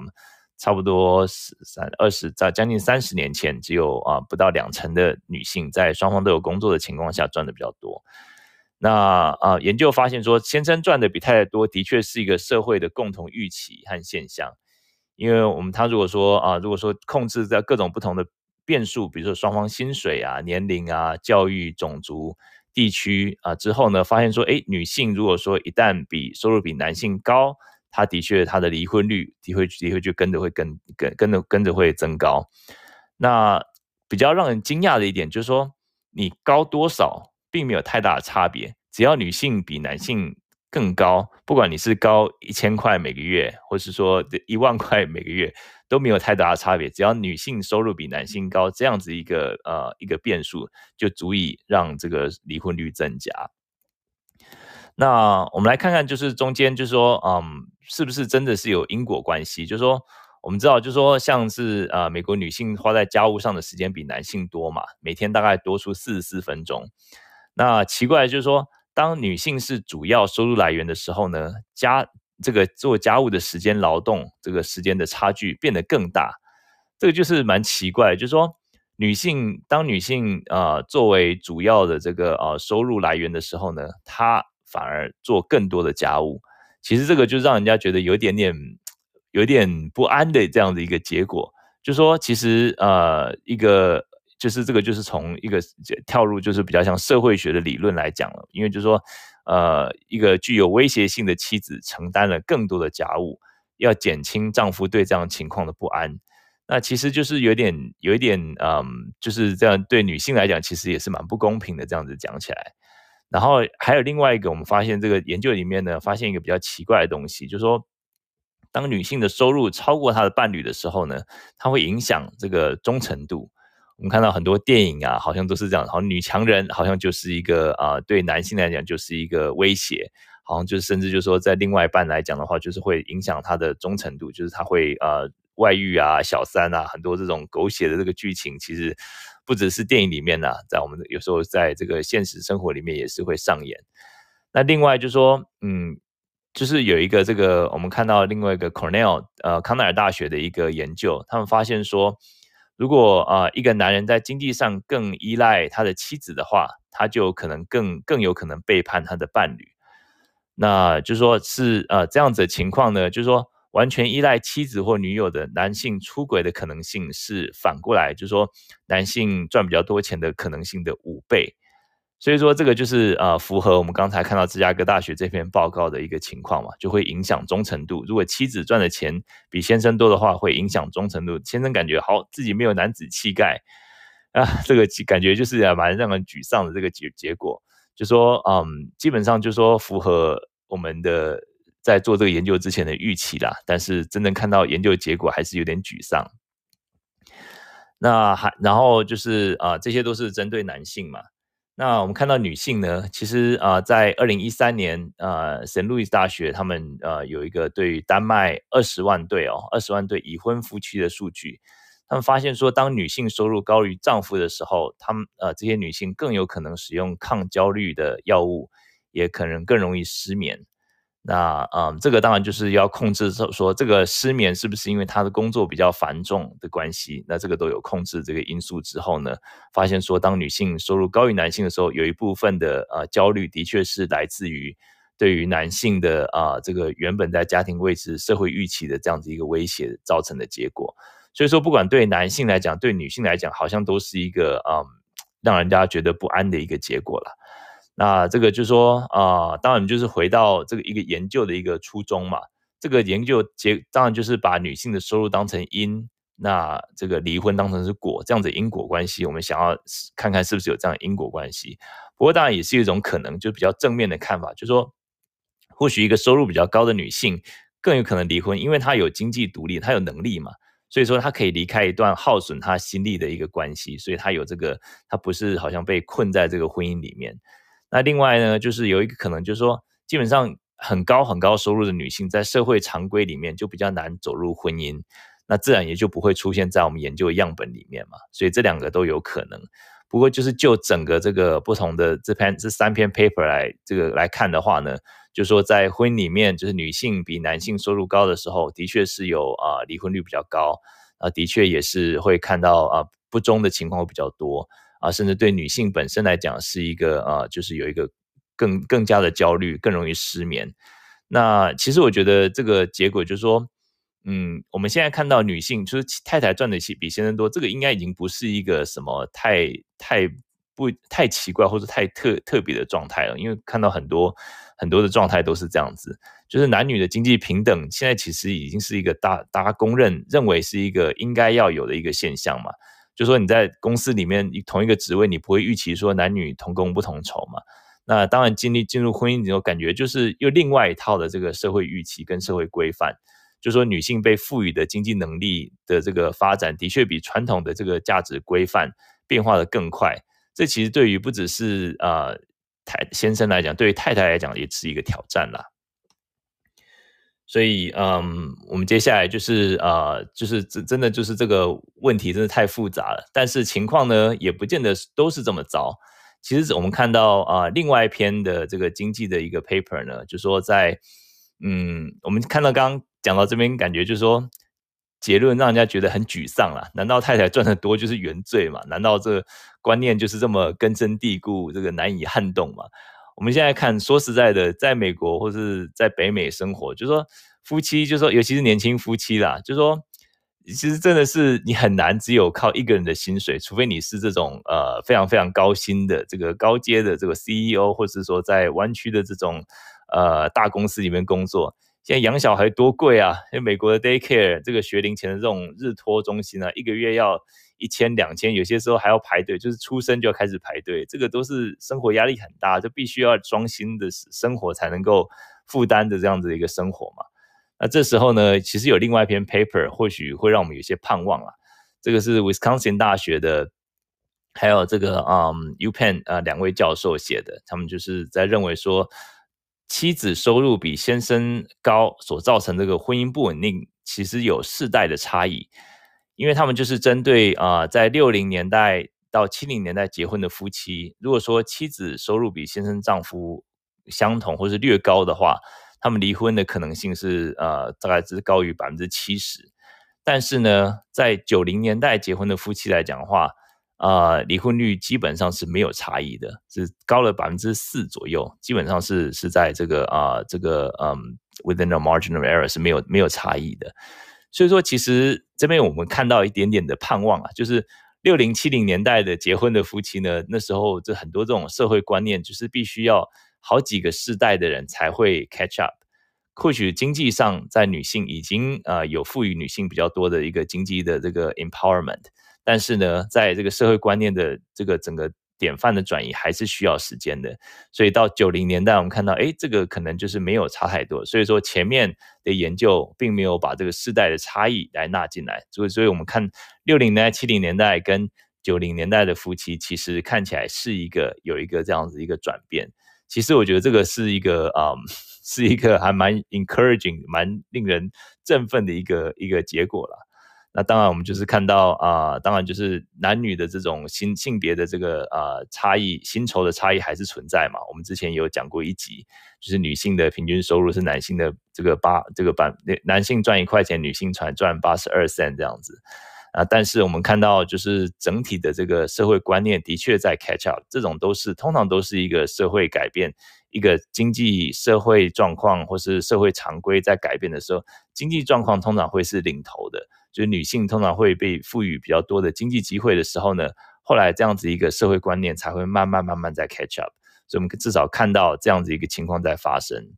差不多十三二十在将近三十年前，只有啊不到两成的女性在双方都有工作的情况下赚的比较多。那啊，研究发现说，先生赚的比太太多，的确是一个社会的共同预期和现象。因为我们他如果说啊，如果说控制在各种不同的变数，比如说双方薪水啊、年龄啊、教育、种族、地区啊之后呢，发现说，诶，女性如果说一旦比收入比男性高，她的确她的离婚率的确的确就跟着会跟跟跟着跟着会增高。那比较让人惊讶的一点就是说，你高多少？并没有太大的差别，只要女性比男性更高，不管你是高一千块每个月，或是说一万块每个月，都没有太大的差别。只要女性收入比男性高，这样子一个呃一个变数，就足以让这个离婚率增加。那我们来看看，就是中间就是说，嗯，是不是真的是有因果关系？就是说，我们知道，就是说，像是呃美国女性花在家务上的时间比男性多嘛，每天大概多出四十四分钟。那奇怪就是说，当女性是主要收入来源的时候呢，家这个做家务的时间劳动这个时间的差距变得更大，这个就是蛮奇怪，就是说女性当女性啊、作为主要的这个呃收入来源的时候呢，她反而做更多的家务，其实这个就让人家觉得有点点有点不安的这样的一个结果，就说其实呃一个。就是这个，就是从一个跳入，就是比较像社会学的理论来讲了。因为就是说，呃，一个具有威胁性的妻子承担了更多的家务，要减轻丈夫对这样情况的不安。那其实就是有点，有一点，嗯，就是这样对女性来讲，其实也是蛮不公平的。这样子讲起来，然后还有另外一个，我们发现这个研究里面呢，发现一个比较奇怪的东西，就是说，当女性的收入超过她的伴侣的时候呢，它会影响这个忠诚度。我们看到很多电影啊，好像都是这样，好像女强人好像就是一个啊、对男性来讲就是一个威胁，好像就是甚至就是说在另外一半来讲的话，就是会影响他的忠诚度，就是他会呃外遇啊、小三啊，很多这种狗血的这个剧情，其实不只是电影里面呐、在我们有时候在这个现实生活里面也是会上演。那另外就是说，嗯，就是有一个这个我们看到另外一个 Cornell 呃康奈尔大学的一个研究，他们发现说。如果啊、一个男人在经济上更依赖他的妻子的话，他就可能更更有可能背叛他的伴侣。那就说是呃这样子的情况呢，就是说完全依赖妻子或女友的男性出轨的可能性是反过来，就是说男性赚比较多钱的可能性的五倍。所以说，这个就是呃符合我们刚才看到芝加哥大学这篇报告的一个情况嘛，就会影响忠诚度。如果妻子赚的钱比先生多的话，会影响忠诚度。先生感觉好，自己没有男子气概啊，这个感觉就是蛮让人沮丧的这个结结果。就说嗯，基本上就说符合我们的在做这个研究之前的预期啦，但是真正看到研究结果还是有点沮丧。那还然后就是啊、呃，这些都是针对男性嘛。那我们看到女性呢，其实啊、在二零一三年，呃，圣路易斯大学他们呃有一个对于丹麦二十万对哦，二十万对已婚夫妻的数据，他们发现说，当女性收入高于丈夫的时候，他们呃这些女性更有可能使用抗焦虑的药物，也可能更容易失眠。那嗯，这个当然就是要控制说，这个失眠是不是因为他的工作比较繁重的关系？那这个都有控制这个因素之后呢，发现说，当女性收入高于男性的时候，有一部分的呃焦虑的确是来自于对于男性的啊、这个原本在家庭位置、社会预期的这样子一个威胁造成的结果。所以说，不管对男性来讲，对女性来讲，好像都是一个嗯让人家觉得不安的一个结果了。那这个就说啊、当然就是回到这个一个研究的一个初衷嘛。这个研究结当然就是把女性的收入当成因，那这个离婚当成是果，这样子因果关系，我们想要看看是不是有这样的因果关系。不过当然也是一种可能，就比较正面的看法，就是说或许一个收入比较高的女性更有可能离婚，因为她有经济独立，她有能力嘛，所以说她可以离开一段耗损她心力的一个关系，所以她有这个，她不是好像被困在这个婚姻里面。那另外呢，就是有一个可能，就是说，基本上很高很高收入的女性，在社会常规里面就比较难走入婚姻，那自然也就不会出现在我们研究的样本里面嘛。所以这两个都有可能。不过就是就整个这个不同的这篇这三篇 paper 来这个来看的话呢，就说在婚姻里面，就是女性比男性收入高的时候，的确是有啊离婚率比较高啊，的确也是会看到啊不忠的情况会比较多。啊，甚至对女性本身来讲是一个啊，就是有一个更更加的焦虑，更容易失眠。那其实我觉得这个结果就是说，嗯，我们现在看到女性就是太太赚的钱比先生多，这个应该已经不是一个什么太太不太奇怪或者太特特别的状态了，因为看到很多很多的状态都是这样子，就是男女的经济平等现在其实已经是一个大大家公认认为是一个应该要有的一个现象嘛。就说你在公司里面，同一个职位，你不会预期说男女同工不同酬嘛？那当然，经历进入婚姻之后，感觉就是又另外一套的这个社会预期跟社会规范。就说女性被赋予的经济能力的这个发展，的确比传统的这个价值规范变化的更快。这其实对于不只是呃太先生来讲，对于太太来讲也是一个挑战啦。所以，嗯，我们接下来就是，呃，就是真真的就是这个问题真的太复杂了。但是情况呢，也不见得都是这么糟。其实我们看到啊、另外一篇的这个经济的一个 paper 呢，就说在嗯，我们看到刚讲到这边，感觉就是说结论让人家觉得很沮丧啦。难道太太赚得多就是原罪吗？难道这观念就是这么根深蒂固，这个难以撼动吗？我们现在看，说实在的，在美国或是在北美生活，就是说夫妻，就是说尤其是年轻夫妻啦，就是说。其实真的是你很难只有靠一个人的薪水，除非你是这种呃非常非常高薪的这个高阶的这个 CEO，或是说在湾区的这种呃大公司里面工作。现在养小孩多贵啊！因为美国的 daycare 这个学龄前的这种日托中心啊，一个月要一千两千，有些时候还要排队，就是出生就要开始排队，这个都是生活压力很大，就必须要双薪的生活才能够负担的这样子的一个生活嘛。那这时候呢，其实有另外一篇 paper，或许会让我们有些盼望啊。这个是 Wisconsin 大学的，还有这个嗯 UPenn 啊两位教授写的，他们就是在认为说，妻子收入比先生高所造成这个婚姻不稳定，其实有世代的差异。因为他们就是针对啊，在六零年代到七零年代结婚的夫妻，如果说妻子收入比先生丈夫相同或是略高的话。他们离婚的可能性是呃，大概只是高于百分之七十，但是呢，在九零年代结婚的夫妻来讲的话，呃，离婚率基本上是没有差异的，是高了百分之四左右，基本上是是在这个啊、这个嗯，within a margin of error 是没有没有差异的。所以说，其实这边我们看到一点点的盼望啊，就是六零七零年代的结婚的夫妻呢，那时候这很多这种社会观念就是必须要。好几个世代的人才会 catch up，或许经济上在女性已经呃有赋予女性比较多的一个经济的这个 empowerment，但是呢，在这个社会观念的这个整个典范的转移还是需要时间的。所以到九零年代，我们看到，哎，这个可能就是没有差太多。所以说前面的研究并没有把这个世代的差异来纳进来。所以，所以我们看六零年代、七零年代跟九零年代的夫妻，其实看起来是一个有一个这样子一个转变。其实我觉得这个是一个啊、嗯，是一个还蛮 encouraging、蛮令人振奋的一个一个结果了。那当然，我们就是看到啊、当然就是男女的这种性性别的这个啊、差异，薪酬的差异还是存在嘛。我们之前有讲过一集，就是女性的平均收入是男性的这个八这个半，男性赚一块钱，女性才赚八十二三这样子。啊，但是我们看到，就是整体的这个社会观念的确在 catch up，这种都是通常都是一个社会改变，一个经济社会状况或是社会常规在改变的时候，经济状况通常会是领头的，就是女性通常会被赋予比较多的经济机会的时候呢，后来这样子一个社会观念才会慢慢慢慢在 catch up，所以我们至少看到这样子一个情况在发生。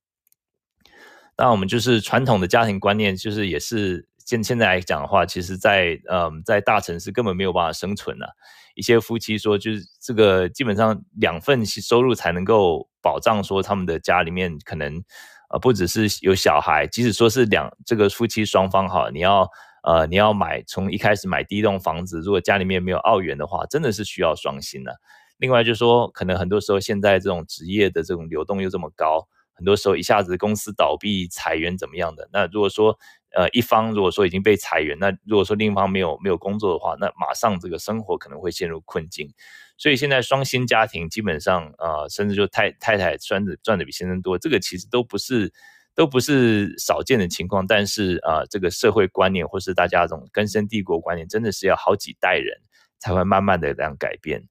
那，我们就是传统的家庭观念，就是也是。现现在来讲的话，其实在，嗯，在大城市根本没有办法生存了，一些夫妻说，就是这个基本上两份收入才能够保障说他们的家里面可能呃不只是有小孩，即使说是两这个夫妻双方哈，你要呃你要买从一开始买第一栋房子，如果家里面没有澳元的话，真的是需要双薪的，另外就是说，可能很多时候现在这种职业的这种流动又这么高，很多时候一下子公司倒闭裁员怎么样的，那如果说。呃，一方如果说已经被裁员，那如果说另一方没有没有工作的话，那马上这个生活可能会陷入困境。所以现在双薪家庭基本上，呃，甚至就太太太赚的赚的比先生多，这个其实都不是都不是少见的情况。但是啊，这个社会观念或是大家这种根深蒂固观念，真的是要好几代人才会慢慢的这样改变。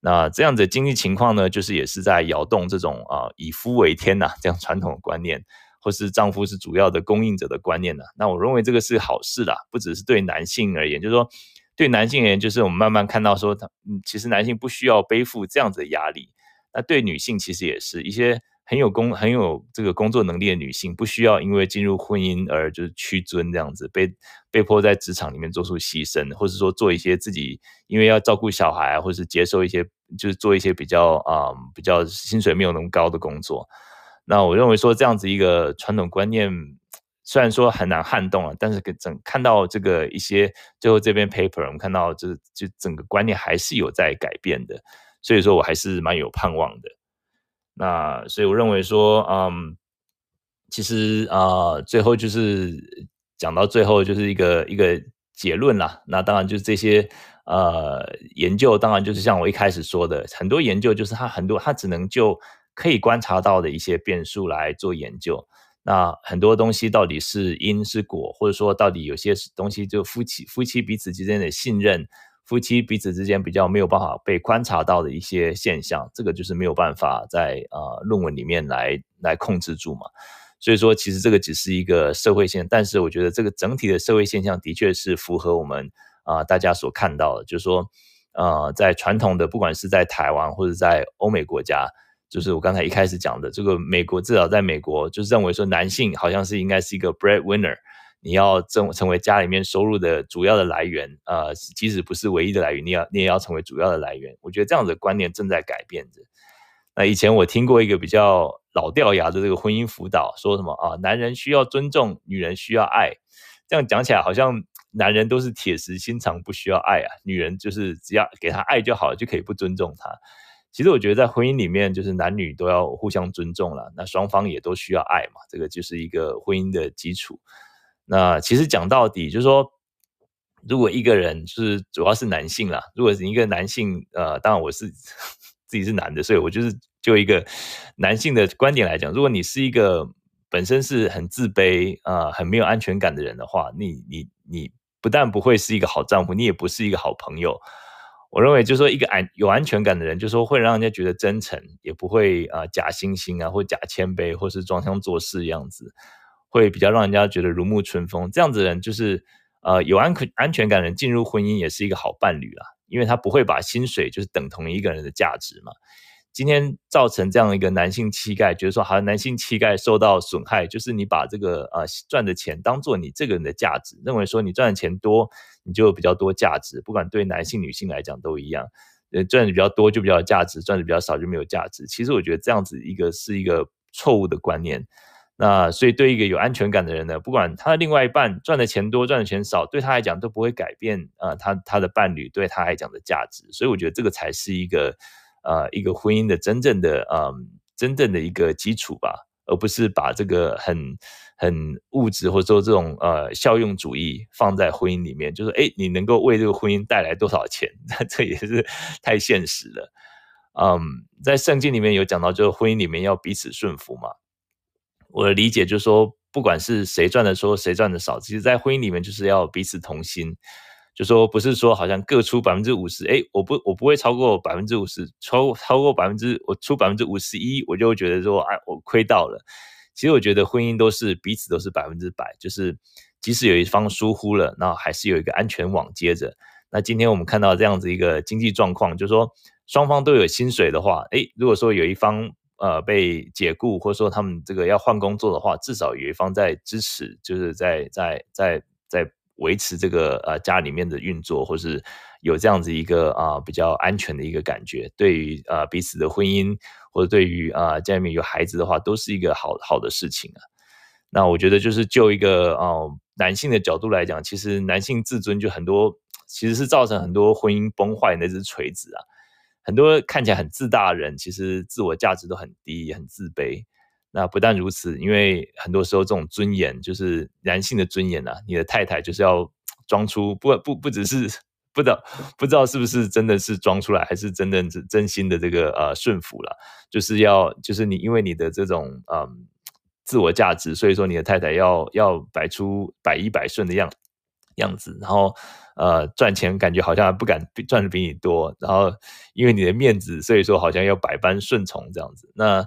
那这样子的经济情况呢，就是也是在摇动这种啊，以夫为天呐，这样传统的观念。或是丈夫是主要的供应者的观念呢？那我认为这个是好事啦，不只是对男性而言，就是说对男性而言，就是我们慢慢看到说，他嗯，其实男性不需要背负这样子的压力。那对女性其实也是一些很有工很有这个工作能力的女性，不需要因为进入婚姻而就是屈尊这样子，被被迫在职场里面做出牺牲，或是说做一些自己因为要照顾小孩，或是接受一些就是做一些比较啊、嗯、比较薪水没有那么高的工作。那我认为说这样子一个传统观念，虽然说很难撼动啊，但是整看到这个一些最后这篇 paper，我们看到就是就整个观念还是有在改变的，所以说我还是蛮有盼望的。那所以我认为说，嗯，其实啊、最后就是讲到最后就是一个一个结论啦。那当然就是这些呃研究，当然就是像我一开始说的，很多研究就是它很多它只能就可以观察到的一些变数来做研究。那很多东西到底是因是果，或者说到底有些东西就夫妻夫妻彼此之间的信任，夫妻彼此之间比较没有办法被观察到的一些现象，这个就是没有办法在呃论文里面来来控制住嘛。所以说，其实这个只是一个社会现象，但是我觉得这个整体的社会现象的确是符合我们啊、大家所看到的，就是说呃在传统的不管是在台湾或者在欧美国家。就是我刚才一开始讲的，这个美国至少在美国，就是认为说男性好像是应该是一个 breadwinner，你要成成为家里面收入的主要的来源，呃，即使不是唯一的来源，你要你也要成为主要的来源。我觉得这样的观念正在改变着。那以前我听过一个比较老掉牙的这个婚姻辅导，说什么啊，男人需要尊重，女人需要爱。这样讲起来好像男人都是铁石心肠，不需要爱啊，女人就是只要给他爱就好了，就可以不尊重他。其实我觉得在婚姻里面，就是男女都要互相尊重了，那双方也都需要爱嘛，这个就是一个婚姻的基础。那其实讲到底，就是说，如果一个人是主要是男性啦，如果是一个男性，呃，当然我是自己是男的，所以我就是就一个男性的观点来讲，如果你是一个本身是很自卑啊、很没有安全感的人的话，你你你不但不会是一个好丈夫，你也不是一个好朋友。我认为，就是说，一个安有安全感的人，就是说，会让人家觉得真诚，也不会啊、假惺惺啊，或假谦卑，或是装腔作势样子，会比较让人家觉得如沐春风。这样子的人，就是呃有安可安全感的人进入婚姻也是一个好伴侣啦，因为他不会把薪水就是等同一个人的价值嘛。今天造成这样一个男性气概，觉得说好像男性气概受到损害，就是你把这个呃赚的钱当做你这个人的价值，认为说你赚的钱多，你就比较多价值，不管对男性女性来讲都一样，呃赚的比较多就比较有价值，赚的比较少就没有价值。其实我觉得这样子一个是一个错误的观念。那所以对一个有安全感的人呢，不管他的另外一半赚的钱多赚的钱少，对他来讲都不会改变啊、他他的伴侣对他来讲的价值。所以我觉得这个才是一个。呃，一个婚姻的真正的，嗯，真正的一个基础吧，而不是把这个很很物质或者说这种呃效用主义放在婚姻里面，就是哎，你能够为这个婚姻带来多少钱？那这也是太现实了。嗯，在圣经里面有讲到，就是婚姻里面要彼此顺服嘛。我的理解就是说，不管是谁赚的多，谁赚的少，其实在婚姻里面就是要彼此同心。就说不是说好像各出百分之五十，哎，我不我不会超过百分之五十，超超过百分之我出百分之五十一，我就会觉得说，哎，我亏到了。其实我觉得婚姻都是彼此都是百分之百，就是即使有一方疏忽了，那还是有一个安全网接着。那今天我们看到这样子一个经济状况，就是说双方都有薪水的话，哎，如果说有一方呃被解雇，或者说他们这个要换工作的话，至少有一方在支持，就是在在在在。维持这个呃家里面的运作，或是有这样子一个啊、比较安全的一个感觉，对于啊、彼此的婚姻，或者对于啊、家里面有孩子的话，都是一个好好的事情啊。那我觉得就是就一个啊、呃、男性的角度来讲，其实男性自尊就很多，其实是造成很多婚姻崩坏那只锤子啊。很多看起来很自大的人，其实自我价值都很低，很自卑。那不但如此，因为很多时候这种尊严就是男性的尊严啊，你的太太就是要装出不不不只是不知道不知道是不是真的是装出来，还是真的是真心的这个呃顺服了，就是要就是你因为你的这种嗯自我价值，所以说你的太太要要摆出百依百顺的样样子，然后呃赚钱感觉好像不敢赚的比你多，然后因为你的面子，所以说好像要百般顺从这样子，那。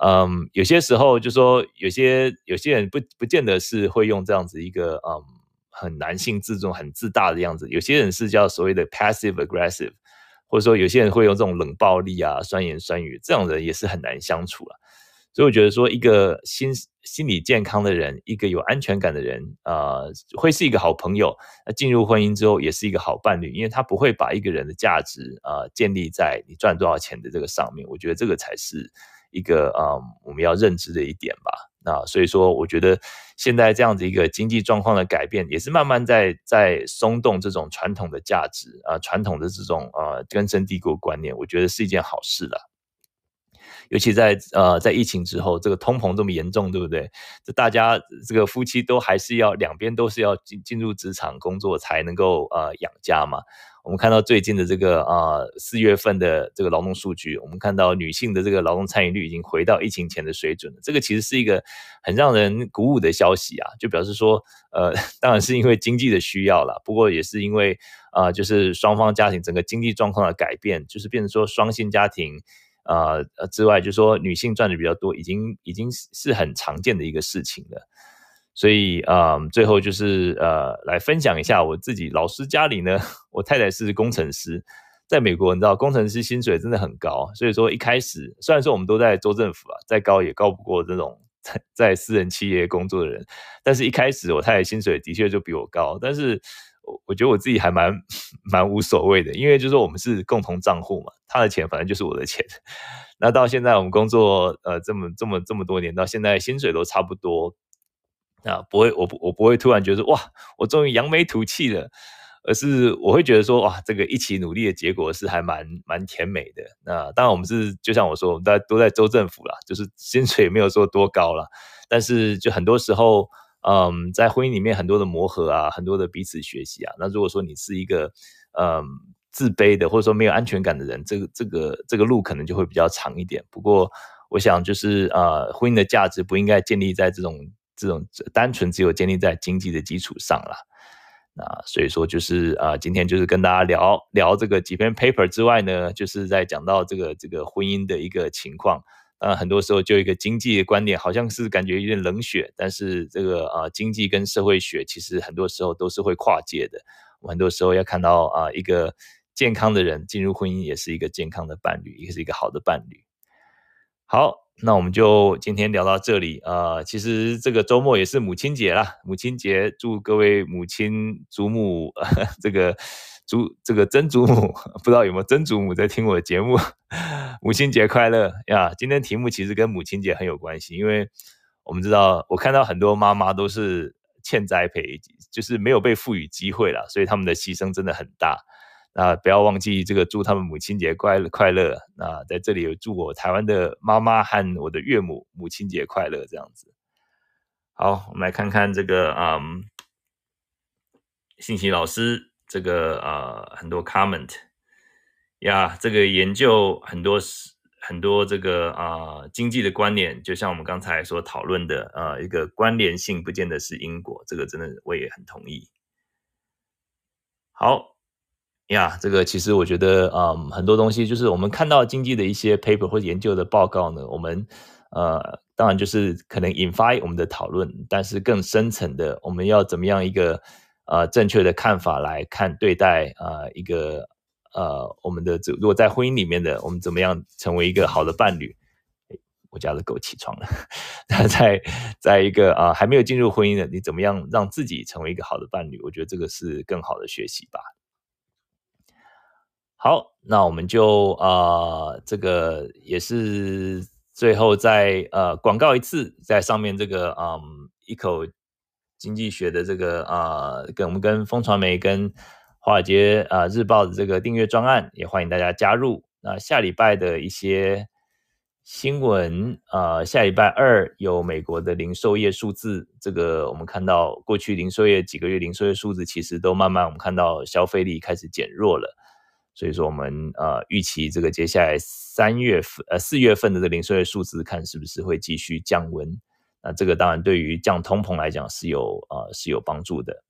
嗯，有些时候就说有些有些人不不见得是会用这样子一个嗯很男性自重很自大的样子，有些人是叫所谓的 passive aggressive，或者说有些人会用这种冷暴力啊、酸言酸语，这样人也是很难相处了。所以我觉得说一个心心理健康的人，一个有安全感的人啊、呃，会是一个好朋友。那进入婚姻之后也是一个好伴侣，因为他不会把一个人的价值啊、建立在你赚多少钱的这个上面。我觉得这个才是。一个啊、我们要认知的一点吧。那所以说，我觉得现在这样子一个经济状况的改变，也是慢慢在在松动这种传统的价值啊，传统的这种啊根深蒂固观念，我觉得是一件好事了。尤其在呃在疫情之后，这个通膨这么严重，对不对？这大家这个夫妻都还是要两边都是要进进入职场工作才能够呃养家嘛。我们看到最近的这个啊四月份的这个劳动数据，我们看到女性的这个劳动参与率已经回到疫情前的水准了。这个其实是一个很让人鼓舞的消息啊，就表示说，呃，当然是因为经济的需要了，不过也是因为啊、就是双方家庭整个经济状况的改变，就是变成说双性家庭啊呃之外，就是说女性赚的比较多，已经已经是是很常见的一个事情了。所以，嗯，最后就是呃，来分享一下我自己老师家里呢，我太太是工程师，在美国，你知道工程师薪水真的很高，所以说一开始虽然说我们都在州政府啊，再高也高不过这种在在私人企业工作的人，但是一开始我太太薪水的确就比我高，但是我觉得我自己还蛮蛮无所谓的，因为就是我们是共同账户嘛，他的钱反正就是我的钱，那到现在我们工作呃这么这么这么多年，到现在薪水都差不多。啊，不会，我不，我不会突然觉得哇，我终于扬眉吐气了，而是我会觉得说，哇，这个一起努力的结果是还蛮蛮甜美的。那当然，我们是就像我说，我们大家都在州政府啦，就是薪水也没有说多高啦，但是就很多时候，嗯，在婚姻里面很多的磨合啊，很多的彼此学习啊。那如果说你是一个嗯自卑的，或者说没有安全感的人，这个这个这个路可能就会比较长一点。不过，我想就是呃，婚姻的价值不应该建立在这种。这种单纯只有建立在经济的基础上了，那所以说就是啊、今天就是跟大家聊聊这个几篇 paper 之外呢，就是在讲到这个这个婚姻的一个情况。啊，很多时候就一个经济的观点，好像是感觉有点冷血，但是这个啊、呃，经济跟社会学其实很多时候都是会跨界的。我很多时候要看到啊、一个健康的人进入婚姻，也是一个健康的伴侣，也是一个好的伴侣。好。那我们就今天聊到这里啊、其实这个周末也是母亲节啦，母亲节祝各位母亲、祖母，呃、这个祖这个曾祖母，不知道有没有曾祖母在听我的节目，母亲节快乐呀！今天题目其实跟母亲节很有关系，因为我们知道，我看到很多妈妈都是欠栽培，就是没有被赋予机会啦，所以他们的牺牲真的很大。那不要忘记这个祝他们母亲节快乐快乐。那在这里有祝我台湾的妈妈和我的岳母母亲节快乐这样子。好，我们来看看这个嗯，信息老师这个呃很多 comment 呀，这个研究很多很多这个啊、呃、经济的观念，就像我们刚才所讨论的呃一个关联性，不见得是因果，这个真的我也很同意。好。呀这个其实我觉得，啊，很多东西就是我们看到经济的一些 paper 或研究的报告呢，我们呃，当然就是可能引发我们的讨论，但是更深层的，我们要怎么样一个呃正确的看法来看对待啊、呃、一个呃我们的如果在婚姻里面的，我们怎么样成为一个好的伴侣？我家的狗起床了，那在在一个啊、还没有进入婚姻的，你怎么样让自己成为一个好的伴侣？我觉得这个是更好的学习吧。好，那我们就呃，这个也是最后再呃广告一次，在上面这个嗯一口经济学的这个呃，跟我们跟风传媒跟华尔街啊、日报的这个订阅专案，也欢迎大家加入。那下礼拜的一些新闻啊、下礼拜二有美国的零售业数字，这个我们看到过去零售业几个月零售业数字，其实都慢慢我们看到消费力开始减弱了。所以说，我们呃预期这个接下来三月份呃四月份的这个零售业数字，看是不是会继续降温？那这个当然对于降通膨来讲是有呃是有帮助的。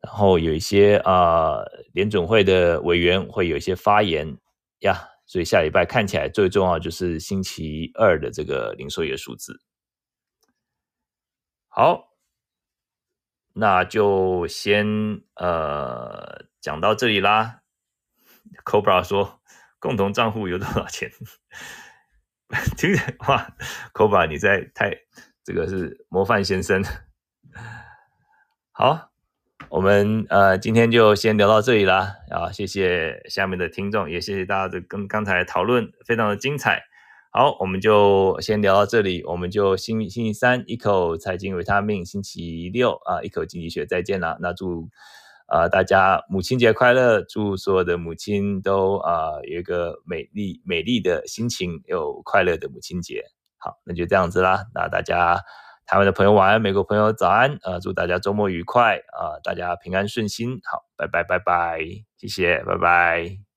然后有一些啊、呃、联准会的委员会有一些发言呀，所以下礼拜看起来最重要就是星期二的这个零售业数字。好，那就先呃讲到这里啦。Cobra 说：“共同账户有多少钱？” 听着哇，Cobra 你在太这个是模范先生。好，我们呃今天就先聊到这里啦。啊，谢谢下面的听众，也谢谢大家的跟刚才讨论非常的精彩。好，我们就先聊到这里，我们就星星期三一口财经维他命，星期六啊一口经济学再见啦。那祝。啊、大家母亲节快乐！祝所有的母亲都啊、有一个美丽美丽的心情，有快乐的母亲节。好，那就这样子啦。那大家台湾的朋友晚安，美国朋友早安啊、祝大家周末愉快啊、大家平安顺心。好，拜拜拜拜，谢谢，拜拜。